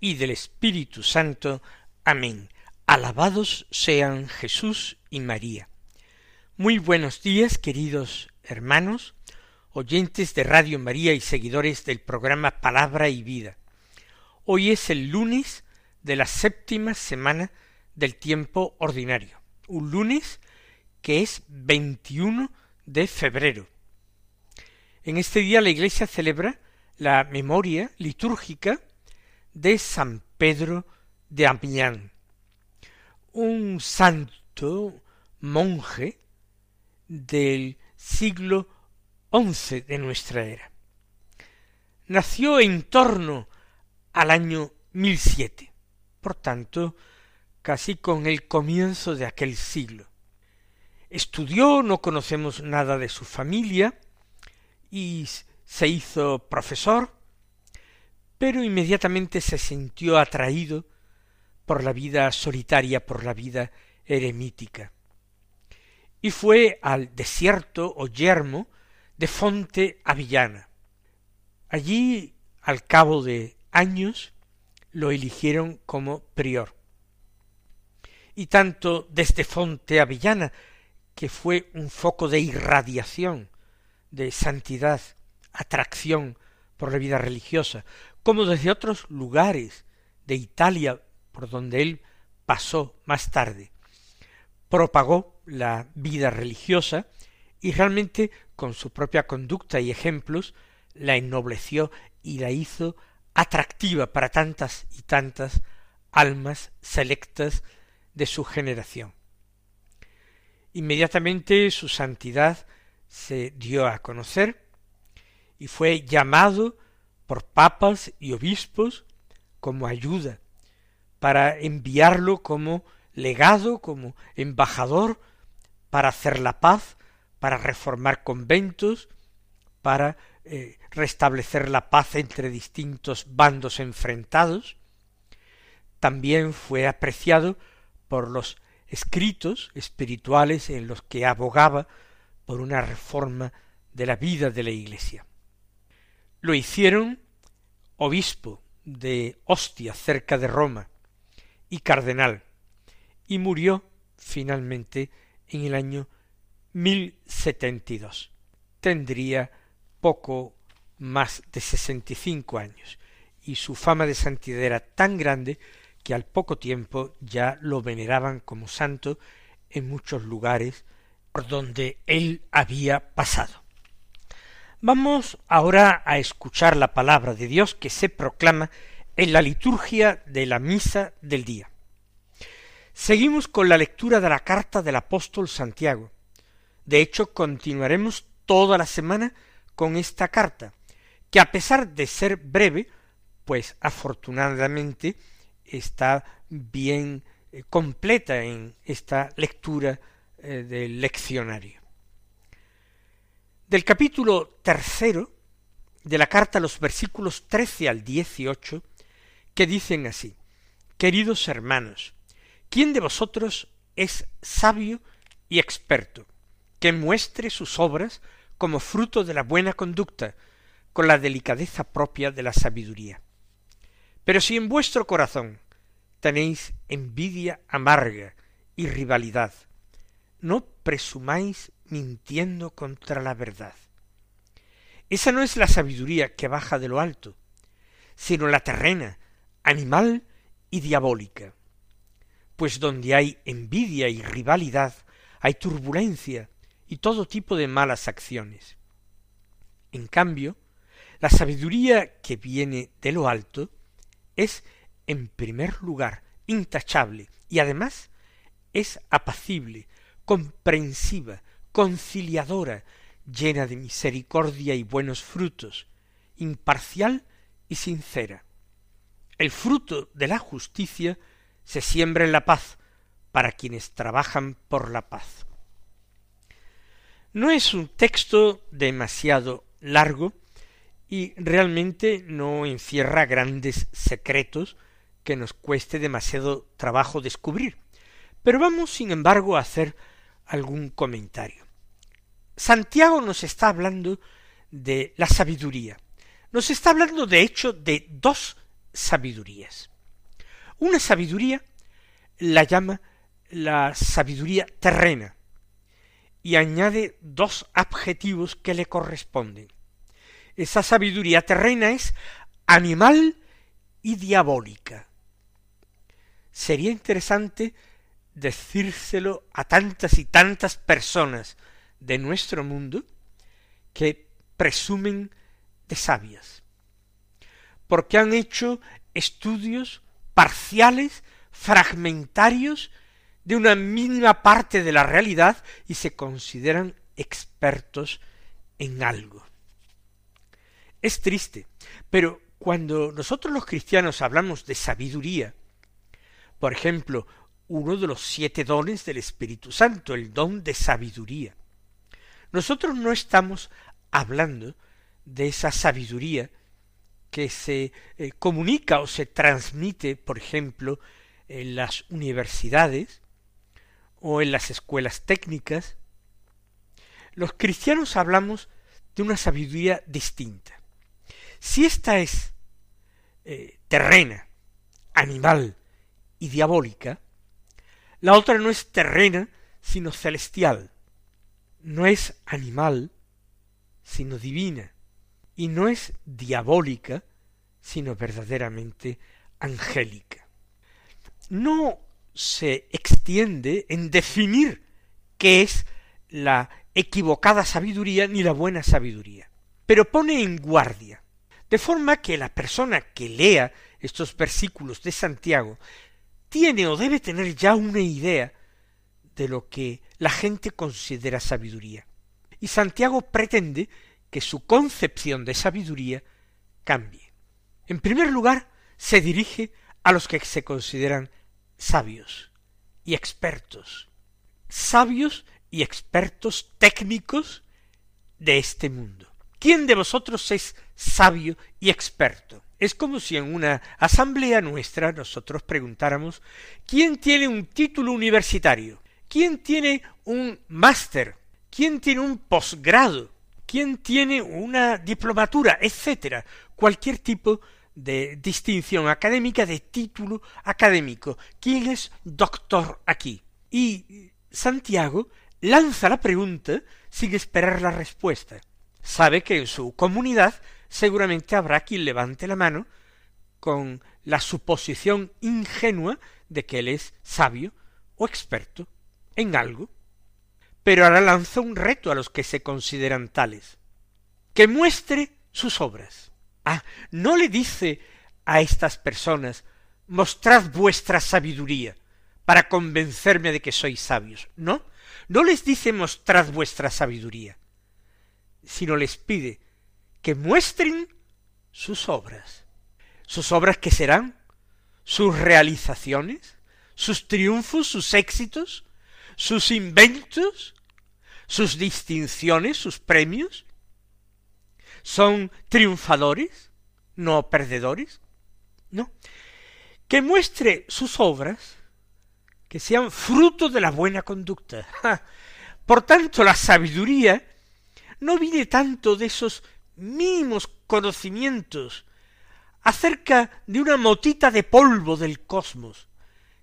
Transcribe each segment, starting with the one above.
y del Espíritu Santo. Amén. Alabados sean Jesús y María. Muy buenos días, queridos hermanos, oyentes de Radio María y seguidores del programa Palabra y Vida. Hoy es el lunes de la séptima semana del tiempo ordinario, un lunes que es 21 de febrero. En este día la Iglesia celebra la memoria litúrgica de San Pedro de Amiens, un santo monje del siglo XI de nuestra era. Nació en torno al año 1007, por tanto, casi con el comienzo de aquel siglo. Estudió, no conocemos nada de su familia, y se hizo profesor, pero inmediatamente se sintió atraído por la vida solitaria, por la vida eremítica, y fue al desierto o yermo de Fonte Avillana. Allí, al cabo de años, lo eligieron como prior. Y tanto desde Fonte Avillana, que fue un foco de irradiación, de santidad, atracción por la vida religiosa, como desde otros lugares de Italia por donde él pasó más tarde, propagó la vida religiosa y realmente con su propia conducta y ejemplos la ennobleció y la hizo atractiva para tantas y tantas almas selectas de su generación. Inmediatamente su santidad se dio a conocer y fue llamado por papas y obispos como ayuda, para enviarlo como legado, como embajador, para hacer la paz, para reformar conventos, para eh, restablecer la paz entre distintos bandos enfrentados. También fue apreciado por los escritos espirituales en los que abogaba por una reforma de la vida de la Iglesia. Lo hicieron obispo de Ostia, cerca de Roma, y cardenal, y murió finalmente en el año dos. Tendría poco más de sesenta y cinco años, y su fama de santidad era tan grande que al poco tiempo ya lo veneraban como santo en muchos lugares por donde él había pasado. Vamos ahora a escuchar la palabra de Dios que se proclama en la liturgia de la misa del día. Seguimos con la lectura de la carta del apóstol Santiago. De hecho, continuaremos toda la semana con esta carta, que a pesar de ser breve, pues afortunadamente está bien eh, completa en esta lectura eh, del leccionario del capítulo tercero de la carta, los versículos trece al dieciocho, que dicen así Queridos hermanos, ¿quién de vosotros es sabio y experto, que muestre sus obras como fruto de la buena conducta, con la delicadeza propia de la sabiduría? Pero si en vuestro corazón tenéis envidia amarga y rivalidad, no presumáis mintiendo contra la verdad. Esa no es la sabiduría que baja de lo alto, sino la terrena, animal y diabólica. Pues donde hay envidia y rivalidad, hay turbulencia y todo tipo de malas acciones. En cambio, la sabiduría que viene de lo alto es, en primer lugar, intachable y además es apacible, comprensiva, conciliadora, llena de misericordia y buenos frutos, imparcial y sincera. el fruto de la justicia se siembra en la paz para quienes trabajan por la paz. No es un texto demasiado largo y realmente no encierra grandes secretos que nos cueste demasiado trabajo descubrir. Pero vamos, sin embargo, a hacer algún comentario. Santiago nos está hablando de la sabiduría. Nos está hablando, de hecho, de dos sabidurías. Una sabiduría la llama la sabiduría terrena y añade dos adjetivos que le corresponden. Esa sabiduría terrena es animal y diabólica. Sería interesante decírselo a tantas y tantas personas de nuestro mundo que presumen de sabias, porque han hecho estudios parciales, fragmentarios, de una mínima parte de la realidad y se consideran expertos en algo. Es triste, pero cuando nosotros los cristianos hablamos de sabiduría, por ejemplo, uno de los siete dones del Espíritu Santo, el don de sabiduría, nosotros no estamos hablando de esa sabiduría que se eh, comunica o se transmite, por ejemplo, en las universidades o en las escuelas técnicas. Los cristianos hablamos de una sabiduría distinta. Si esta es eh, terrena, animal y diabólica, la otra no es terrena, sino celestial. No es animal, sino divina y no es diabólica, sino verdaderamente angélica. No se extiende en definir qué es la equivocada sabiduría ni la buena sabiduría, pero pone en guardia, de forma que la persona que lea estos versículos de Santiago tiene o debe tener ya una idea de lo que la gente considera sabiduría. Y Santiago pretende que su concepción de sabiduría cambie. En primer lugar, se dirige a los que se consideran sabios y expertos, sabios y expertos técnicos de este mundo. ¿Quién de vosotros es sabio y experto? Es como si en una asamblea nuestra nosotros preguntáramos ¿quién tiene un título universitario? ¿Quién tiene un máster? ¿quién tiene un posgrado? quién tiene una diplomatura, etcétera, cualquier tipo de distinción académica, de título académico. ¿Quién es doctor aquí? Y Santiago lanza la pregunta sin esperar la respuesta. Sabe que en su comunidad seguramente habrá quien levante la mano con la suposición ingenua de que él es sabio o experto en algo pero ahora lanza un reto a los que se consideran tales, que muestre sus obras. Ah, no le dice a estas personas, mostrad vuestra sabiduría para convencerme de que sois sabios. No, no les dice mostrad vuestra sabiduría, sino les pide que muestren sus obras. Sus obras que serán sus realizaciones, sus triunfos, sus éxitos, sus inventos, sus distinciones, sus premios? ¿Son triunfadores, no perdedores? No. Que muestre sus obras, que sean fruto de la buena conducta. Por tanto, la sabiduría no viene tanto de esos mínimos conocimientos acerca de una motita de polvo del cosmos,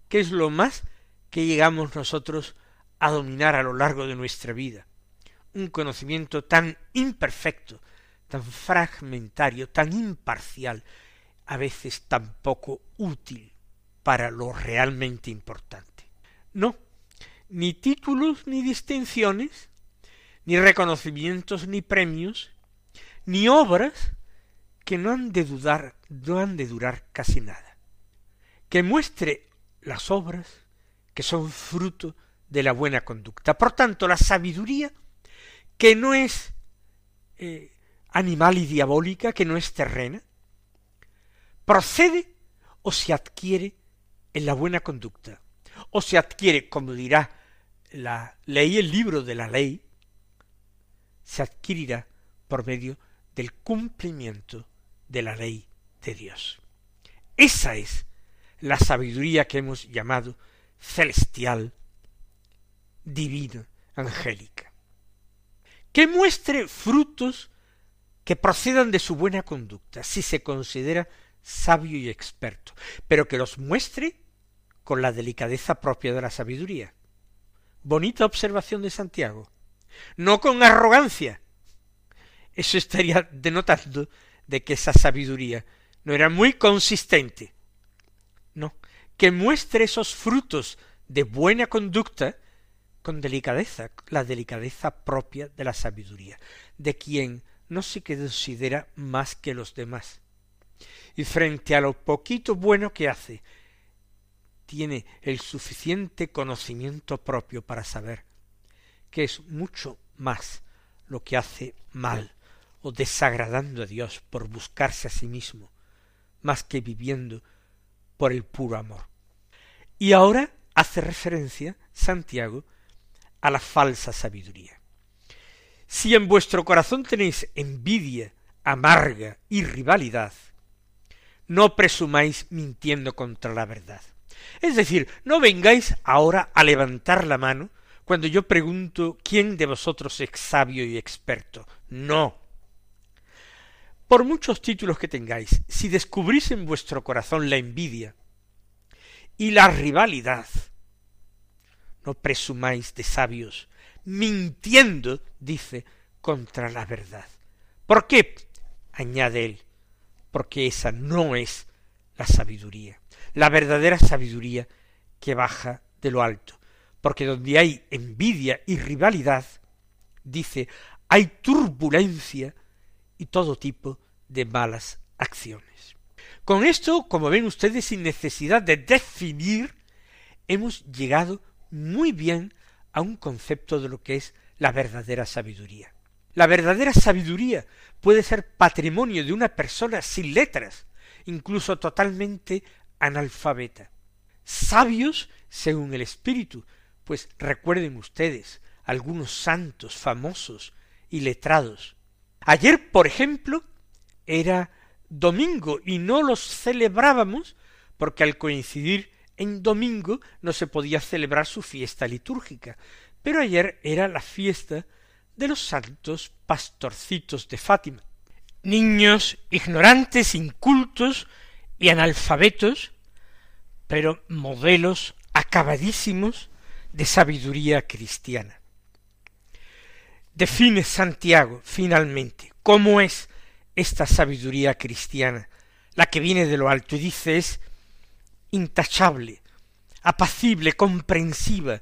que es lo más que llegamos nosotros a dominar a lo largo de nuestra vida. Un conocimiento tan imperfecto, tan fragmentario, tan imparcial, a veces tan poco útil para lo realmente importante. No, ni títulos ni distinciones, ni reconocimientos ni premios, ni obras que no han de dudar, no han de durar casi nada. Que muestre las obras que son fruto de la buena conducta. Por tanto, la sabiduría, que no es eh, animal y diabólica, que no es terrena, procede o se adquiere en la buena conducta, o se adquiere, como dirá la ley, el libro de la ley, se adquirirá por medio del cumplimiento de la ley de Dios. Esa es la sabiduría que hemos llamado celestial, divina, angélica. Que muestre frutos que procedan de su buena conducta, si se considera sabio y experto, pero que los muestre con la delicadeza propia de la sabiduría. Bonita observación de Santiago. No con arrogancia. Eso estaría denotando de que esa sabiduría no era muy consistente. No, que muestre esos frutos de buena conducta con delicadeza, la delicadeza propia de la sabiduría, de quien no se considera más que los demás. Y frente a lo poquito bueno que hace, tiene el suficiente conocimiento propio para saber que es mucho más lo que hace mal o desagradando a Dios por buscarse a sí mismo, más que viviendo por el puro amor. Y ahora hace referencia Santiago a la falsa sabiduría. Si en vuestro corazón tenéis envidia amarga y rivalidad, no presumáis mintiendo contra la verdad. Es decir, no vengáis ahora a levantar la mano cuando yo pregunto quién de vosotros es sabio y experto. No. Por muchos títulos que tengáis, si descubrís en vuestro corazón la envidia y la rivalidad, no presumáis de sabios, mintiendo, dice, contra la verdad. ¿Por qué? añade él, porque esa no es la sabiduría, la verdadera sabiduría que baja de lo alto, porque donde hay envidia y rivalidad, dice, hay turbulencia y todo tipo de malas acciones. Con esto, como ven ustedes, sin necesidad de definir, hemos llegado muy bien a un concepto de lo que es la verdadera sabiduría. La verdadera sabiduría puede ser patrimonio de una persona sin letras, incluso totalmente analfabeta. Sabios según el Espíritu, pues recuerden ustedes algunos santos famosos y letrados. Ayer, por ejemplo, era domingo y no los celebrábamos porque al coincidir en domingo no se podía celebrar su fiesta litúrgica, pero ayer era la fiesta de los santos pastorcitos de Fátima. Niños ignorantes, incultos y analfabetos, pero modelos acabadísimos de sabiduría cristiana. Define Santiago, finalmente, cómo es esta sabiduría cristiana, la que viene de lo alto, y dice es intachable, apacible, comprensiva,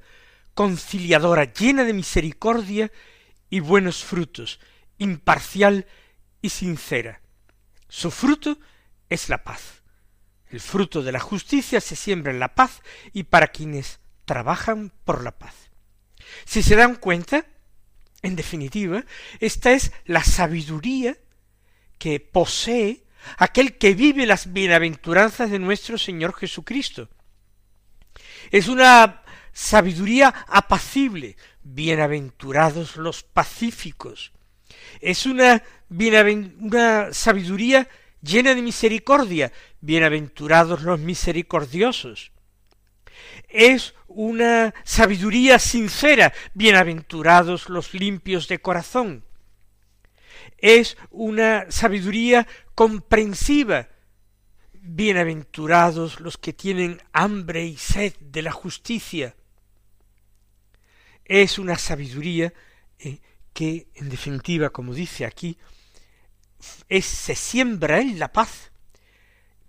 conciliadora, llena de misericordia y buenos frutos, imparcial y sincera. Su fruto es la paz. El fruto de la justicia se siembra en la paz y para quienes trabajan por la paz. Si se dan cuenta, en definitiva, esta es la sabiduría que posee aquel que vive las bienaventuranzas de nuestro Señor Jesucristo. Es una sabiduría apacible, bienaventurados los pacíficos. Es una, una sabiduría llena de misericordia, bienaventurados los misericordiosos. Es una sabiduría sincera, bienaventurados los limpios de corazón. Es una sabiduría comprensiva, bienaventurados los que tienen hambre y sed de la justicia. Es una sabiduría eh, que, en definitiva, como dice aquí, es, se siembra en la paz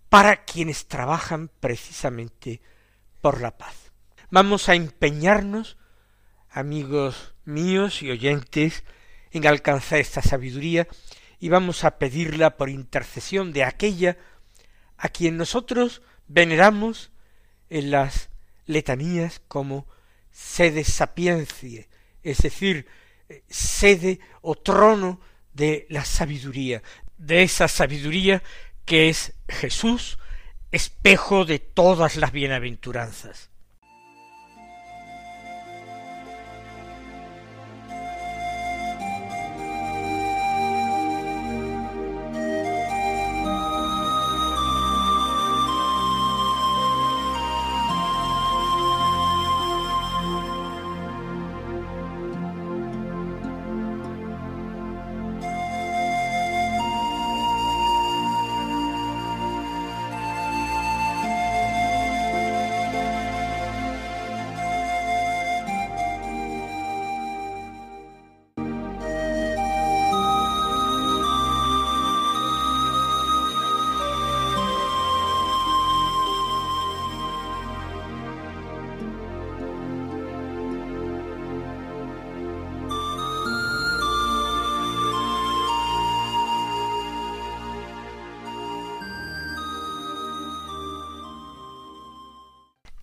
para quienes trabajan precisamente por la paz. Vamos a empeñarnos, amigos míos y oyentes, en alcanzar esta sabiduría y vamos a pedirla por intercesión de aquella a quien nosotros veneramos en las letanías como sede sapiencie, es decir, sede o trono de la sabiduría, de esa sabiduría que es Jesús, espejo de todas las bienaventuranzas.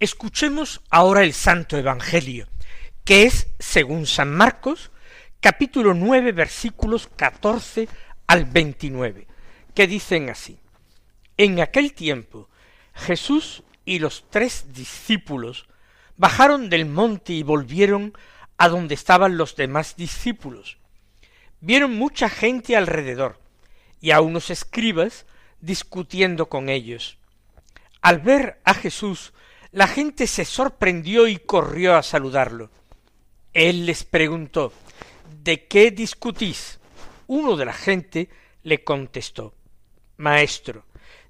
Escuchemos ahora el Santo Evangelio, que es, según San Marcos, capítulo nueve, versículos catorce al veintinueve, que dicen así. En aquel tiempo Jesús y los tres discípulos bajaron del monte y volvieron a donde estaban los demás discípulos. Vieron mucha gente alrededor y a unos escribas discutiendo con ellos. Al ver a Jesús la gente se sorprendió y corrió a saludarlo. Él les preguntó ¿De qué discutís? Uno de la gente le contestó Maestro,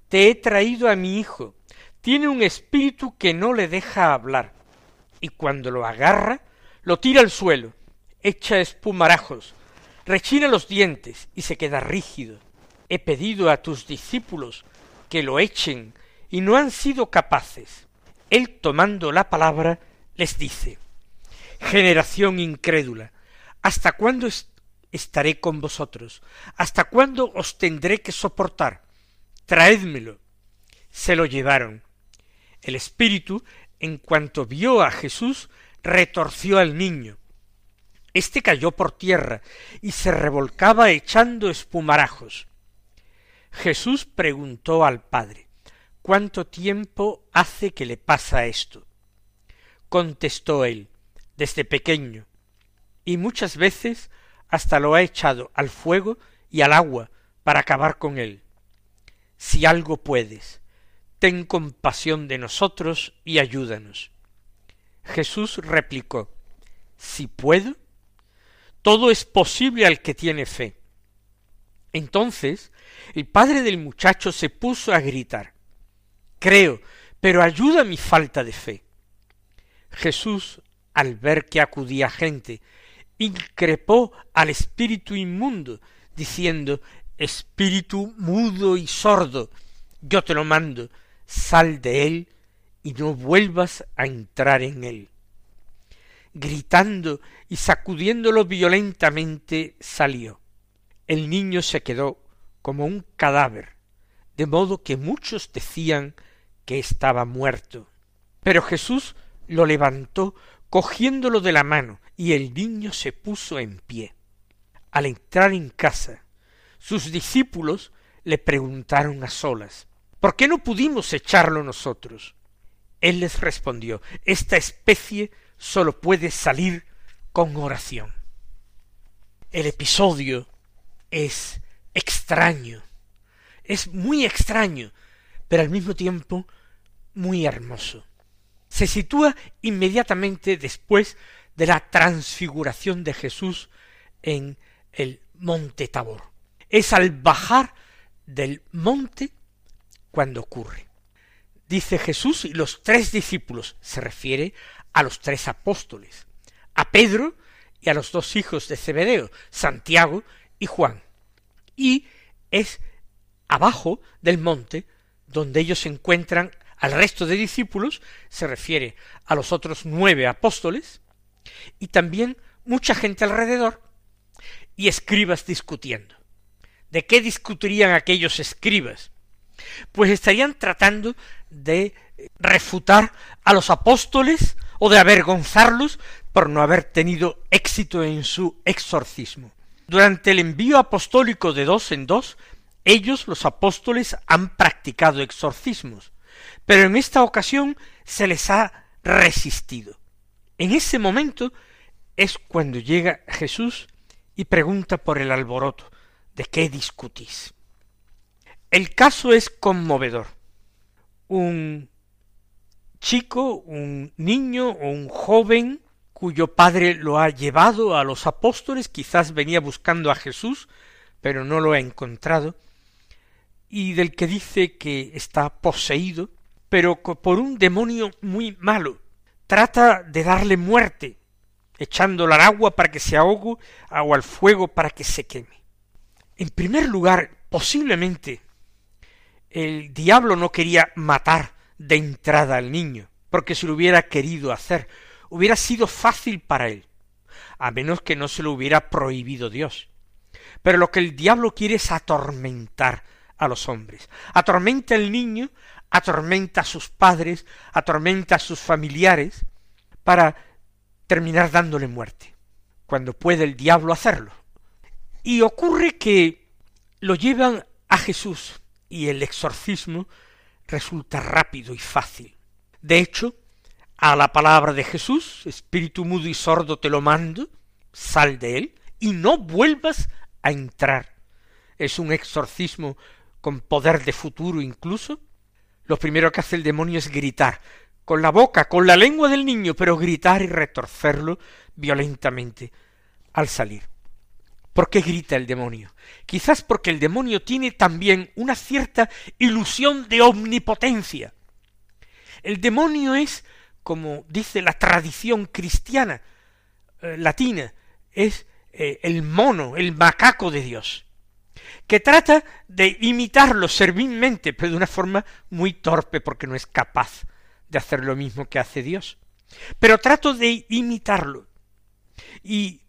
te he traído a mi hijo. Tiene un espíritu que no le deja hablar, y cuando lo agarra, lo tira al suelo, echa espumarajos, rechina los dientes y se queda rígido. He pedido a tus discípulos que lo echen y no han sido capaces él tomando la palabra les dice, generación incrédula, ¿hasta cuándo estaré con vosotros? ¿Hasta cuándo os tendré que soportar? Traédmelo. Se lo llevaron. El espíritu, en cuanto vio a Jesús, retorció al niño. Este cayó por tierra y se revolcaba echando espumarajos. Jesús preguntó al Padre ¿Cuánto tiempo hace que le pasa esto? Contestó él, desde pequeño, y muchas veces hasta lo ha echado al fuego y al agua para acabar con él. Si algo puedes, ten compasión de nosotros y ayúdanos. Jesús replicó, Si puedo, todo es posible al que tiene fe. Entonces el padre del muchacho se puso a gritar creo, pero ayuda mi falta de fe. Jesús, al ver que acudía gente, increpó al espíritu inmundo, diciendo Espíritu mudo y sordo, yo te lo mando, sal de él y no vuelvas a entrar en él. Gritando y sacudiéndolo violentamente salió. El niño se quedó como un cadáver, de modo que muchos decían que estaba muerto. Pero Jesús lo levantó cogiéndolo de la mano, y el niño se puso en pie. Al entrar en casa, sus discípulos le preguntaron a solas ¿Por qué no pudimos echarlo nosotros? Él les respondió Esta especie sólo puede salir con oración. El episodio es extraño, es muy extraño, pero al mismo tiempo muy hermoso. Se sitúa inmediatamente después de la transfiguración de Jesús en el monte Tabor. Es al bajar del monte cuando ocurre. Dice Jesús y los tres discípulos, se refiere a los tres apóstoles, a Pedro y a los dos hijos de Zebedeo, Santiago y Juan. Y es abajo del monte donde ellos encuentran al resto de discípulos, se refiere a los otros nueve apóstoles, y también mucha gente alrededor, y escribas discutiendo. ¿De qué discutirían aquellos escribas? Pues estarían tratando de refutar a los apóstoles o de avergonzarlos por no haber tenido éxito en su exorcismo. Durante el envío apostólico de dos en dos, ellos, los apóstoles, han practicado exorcismos, pero en esta ocasión se les ha resistido. En ese momento es cuando llega Jesús y pregunta por el alboroto, ¿de qué discutís? El caso es conmovedor. Un chico, un niño o un joven cuyo padre lo ha llevado a los apóstoles, quizás venía buscando a Jesús, pero no lo ha encontrado, y del que dice que está poseído, pero por un demonio muy malo. Trata de darle muerte, echándolo al agua para que se ahogue, o al fuego para que se queme. En primer lugar, posiblemente el diablo no quería matar de entrada al niño, porque si lo hubiera querido hacer, hubiera sido fácil para él, a menos que no se lo hubiera prohibido Dios. Pero lo que el diablo quiere es atormentar a los hombres. Atormenta al niño, atormenta a sus padres, atormenta a sus familiares, para terminar dándole muerte, cuando puede el diablo hacerlo. Y ocurre que lo llevan a Jesús, y el exorcismo resulta rápido y fácil. De hecho, a la palabra de Jesús, espíritu mudo y sordo te lo mando, sal de él, y no vuelvas a entrar. Es un exorcismo con poder de futuro incluso, lo primero que hace el demonio es gritar, con la boca, con la lengua del niño, pero gritar y retorcerlo violentamente al salir. ¿Por qué grita el demonio? Quizás porque el demonio tiene también una cierta ilusión de omnipotencia. El demonio es, como dice la tradición cristiana eh, latina, es eh, el mono, el macaco de Dios que trata de imitarlo servilmente, pero de una forma muy torpe porque no es capaz de hacer lo mismo que hace Dios. Pero trato de imitarlo. Y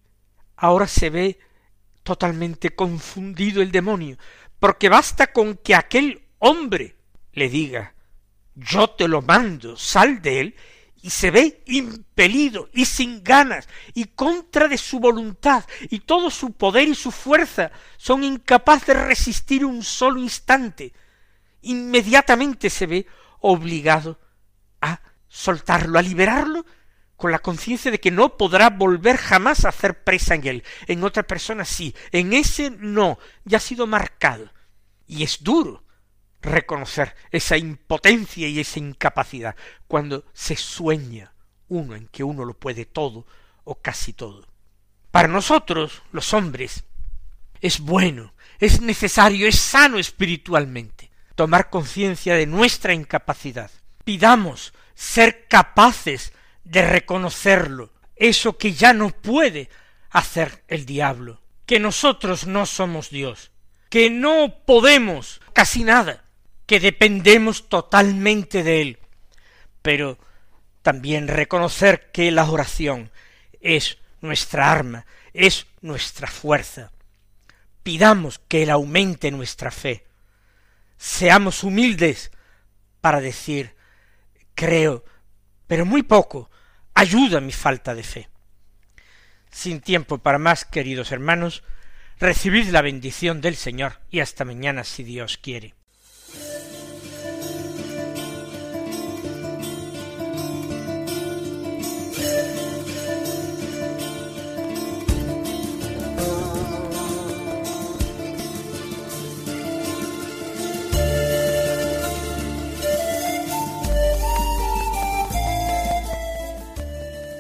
ahora se ve totalmente confundido el demonio, porque basta con que aquel hombre le diga yo te lo mando, sal de él, y se ve impelido y sin ganas y contra de su voluntad y todo su poder y su fuerza son incapaces de resistir un solo instante, inmediatamente se ve obligado a soltarlo, a liberarlo con la conciencia de que no podrá volver jamás a hacer presa en él. En otra persona sí, en ese no, ya ha sido marcado. Y es duro, reconocer esa impotencia y esa incapacidad cuando se sueña uno en que uno lo puede todo o casi todo. Para nosotros, los hombres, es bueno, es necesario, es sano espiritualmente tomar conciencia de nuestra incapacidad. Pidamos ser capaces de reconocerlo, eso que ya no puede hacer el diablo, que nosotros no somos Dios, que no podemos casi nada, que dependemos totalmente de Él, pero también reconocer que la oración es nuestra arma, es nuestra fuerza. Pidamos que Él aumente nuestra fe. Seamos humildes para decir, creo, pero muy poco, ayuda mi falta de fe. Sin tiempo para más, queridos hermanos, recibid la bendición del Señor y hasta mañana si Dios quiere.